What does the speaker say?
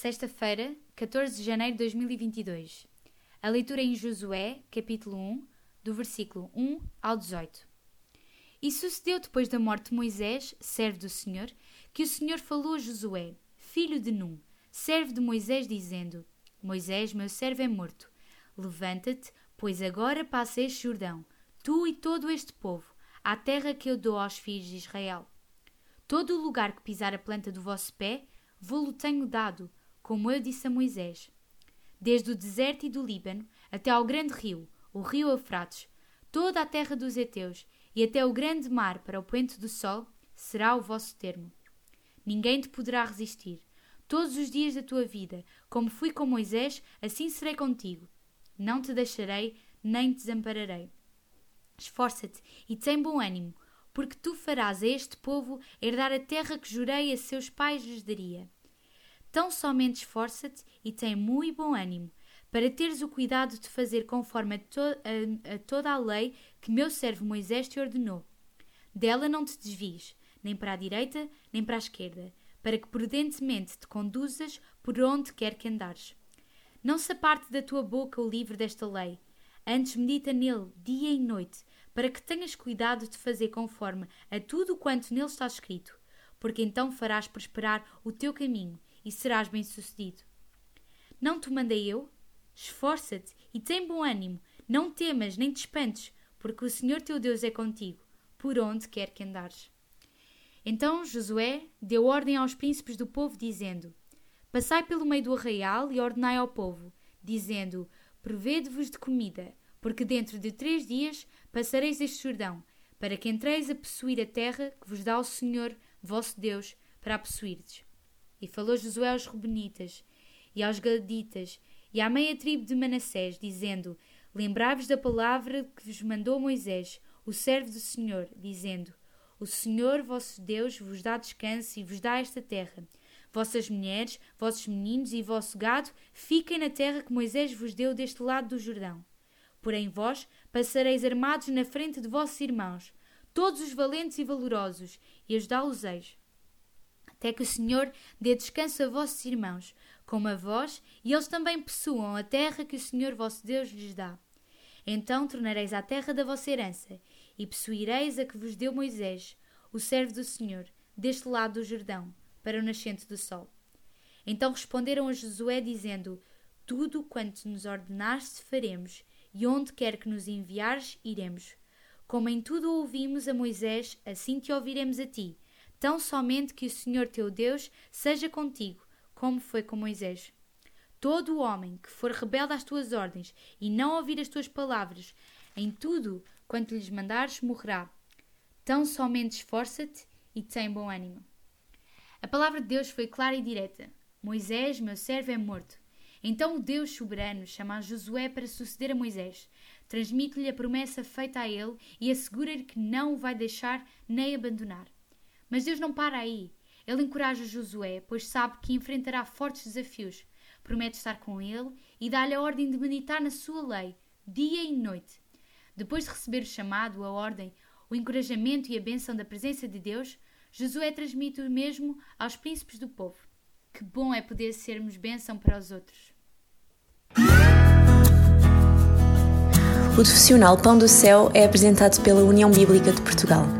Sexta-feira, 14 de janeiro de 2022. A leitura em Josué, capítulo 1, do versículo 1 ao 18. E sucedeu depois da morte de Moisés, servo do Senhor, que o Senhor falou a Josué, filho de Num, servo de Moisés, dizendo: Moisés, meu servo, é morto. Levanta-te, pois agora passa este Jordão, tu e todo este povo, à terra que eu dou aos filhos de Israel. Todo o lugar que pisar a planta do vosso pé, vou-lo tenho dado, como eu disse a Moisés. Desde o deserto e do Líbano até ao grande rio, o rio Eufrates, toda a terra dos heteus e até o grande mar para o poente do sol, será o vosso termo. Ninguém te poderá resistir. Todos os dias da tua vida, como fui com Moisés, assim serei contigo. Não te deixarei, nem te desampararei. Esforça-te e tem bom ânimo, porque tu farás a este povo herdar a terra que jurei a seus pais lhes daria. Tão somente esforça-te e tem muito bom ânimo, para teres o cuidado de fazer conforme a, to a, a toda a lei que meu servo Moisés te ordenou. Dela não te desvies, nem para a direita, nem para a esquerda, para que prudentemente te conduzas por onde quer que andares. Não se aparte da tua boca o livro desta lei, antes medita nele dia e noite, para que tenhas cuidado de fazer conforme a tudo quanto nele está escrito, porque então farás prosperar o teu caminho e serás bem-sucedido. Não te mandei eu? Esforça-te e tem bom ânimo, não temas nem te espantes, porque o Senhor teu Deus é contigo, por onde quer que andares. Então Josué deu ordem aos príncipes do povo, dizendo: Passai pelo meio do arraial e ordenai ao povo, dizendo: Prevede-vos de comida, porque dentro de três dias passareis este Jordão, para que entreis a possuir a terra que vos dá o Senhor, vosso Deus, para a possuirdes. E falou Josué aos Rubenitas, e aos Gaditas, e à meia tribo de Manassés, dizendo: Lembrai-vos da palavra que vos mandou Moisés, o servo do Senhor, dizendo: O Senhor vosso Deus vos dá descanso e vos dá esta terra. Vossas mulheres, vossos meninos e vosso gado fiquem na terra que Moisés vos deu deste lado do Jordão. Porém vós passareis armados na frente de vossos irmãos, todos os valentes e valorosos, e ajudá-los-eis até que o Senhor dê descanso a vossos irmãos, como a vós, e eles também possuam a terra que o Senhor vosso Deus lhes dá. Então tornareis à terra da vossa herança, e possuireis a que vos deu Moisés, o servo do Senhor, deste lado do Jordão, para o nascente do sol. Então responderam a Josué, dizendo: Tudo quanto nos ordenaste faremos, e onde quer que nos enviares, iremos. Como em tudo ouvimos a Moisés, assim te ouviremos a ti tão somente que o Senhor teu Deus seja contigo, como foi com Moisés. Todo o homem que for rebelde às tuas ordens e não ouvir as tuas palavras, em tudo quanto lhes mandares, morrerá. Tão somente esforça-te e tem bom ânimo. A palavra de Deus foi clara e direta. Moisés, meu servo, é morto. Então o Deus soberano chama Josué para suceder a Moisés, transmite-lhe a promessa feita a ele e assegura-lhe que não o vai deixar nem abandonar. Mas Deus não para aí. Ele encoraja Josué, pois sabe que enfrentará fortes desafios. Promete estar com ele e dá-lhe a ordem de meditar na sua lei, dia e noite. Depois de receber o chamado, a ordem, o encorajamento e a bênção da presença de Deus, Josué transmite o mesmo aos príncipes do povo. Que bom é poder sermos bênção para os outros. O profissional Pão do Céu é apresentado pela União Bíblica de Portugal.